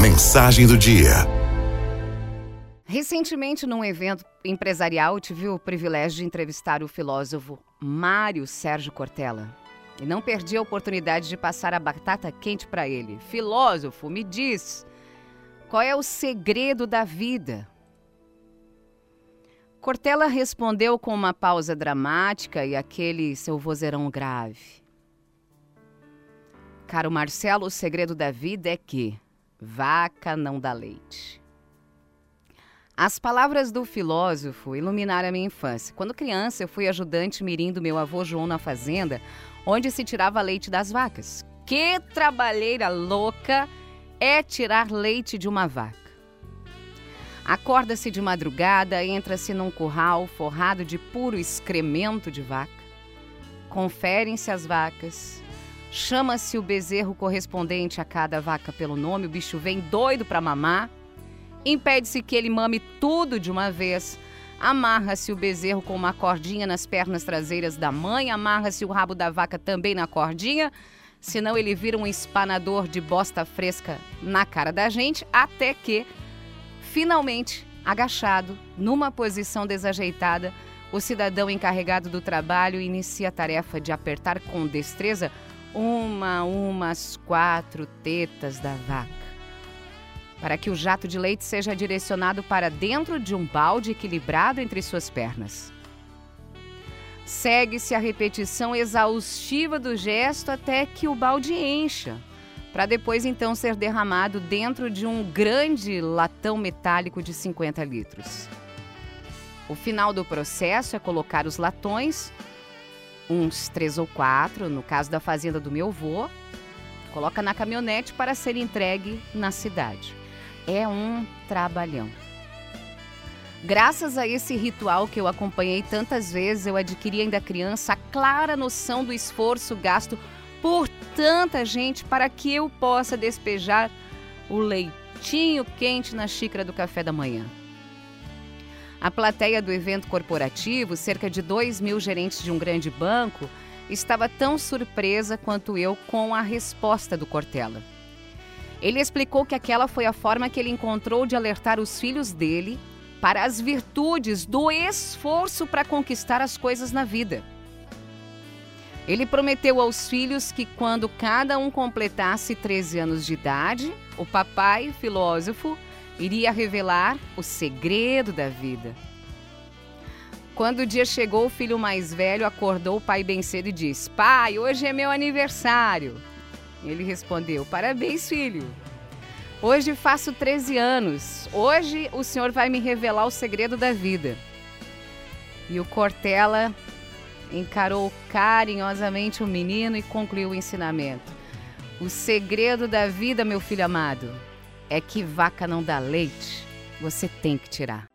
Mensagem do dia. Recentemente, num evento empresarial, tive o privilégio de entrevistar o filósofo Mário Sérgio Cortella. E não perdi a oportunidade de passar a batata quente para ele. Filósofo, me diz, qual é o segredo da vida? Cortella respondeu com uma pausa dramática e aquele seu vozeirão grave. Caro Marcelo, o segredo da vida é que vaca não dá leite. As palavras do filósofo iluminaram a minha infância. Quando criança, eu fui ajudante mirim do meu avô João na fazenda, onde se tirava leite das vacas. Que trabalheira louca é tirar leite de uma vaca. Acorda-se de madrugada, entra-se num curral forrado de puro excremento de vaca. Conferem-se as vacas. Chama-se o bezerro correspondente a cada vaca pelo nome, o bicho vem doido para mamar. Impede-se que ele mame tudo de uma vez. Amarra-se o bezerro com uma cordinha nas pernas traseiras da mãe, amarra-se o rabo da vaca também na cordinha, senão ele vira um espanador de bosta fresca na cara da gente, até que, finalmente, agachado, numa posição desajeitada, o cidadão encarregado do trabalho inicia a tarefa de apertar com destreza uma a uma as quatro tetas da vaca para que o jato de leite seja direcionado para dentro de um balde equilibrado entre suas pernas. Segue-se a repetição exaustiva do gesto até que o balde encha, para depois então ser derramado dentro de um grande latão metálico de 50 litros. O final do processo é colocar os latões, uns três ou quatro, no caso da fazenda do meu avô, coloca na caminhonete para ser entregue na cidade é um trabalhão. Graças a esse ritual que eu acompanhei tantas vezes, eu adquiri ainda criança a clara noção do esforço gasto por tanta gente para que eu possa despejar o leitinho quente na xícara do café da manhã. A plateia do evento corporativo, cerca de 2 mil gerentes de um grande banco, estava tão surpresa quanto eu com a resposta do Cortella. Ele explicou que aquela foi a forma que ele encontrou de alertar os filhos dele para as virtudes do esforço para conquistar as coisas na vida. Ele prometeu aos filhos que quando cada um completasse 13 anos de idade, o papai, filósofo, iria revelar o segredo da vida. Quando o dia chegou, o filho mais velho acordou o pai bem cedo e disse: Pai, hoje é meu aniversário. Ele respondeu: Parabéns, filho. Hoje faço 13 anos. Hoje o senhor vai me revelar o segredo da vida. E o Cortella encarou carinhosamente o menino e concluiu o ensinamento. O segredo da vida, meu filho amado, é que vaca não dá leite, você tem que tirar.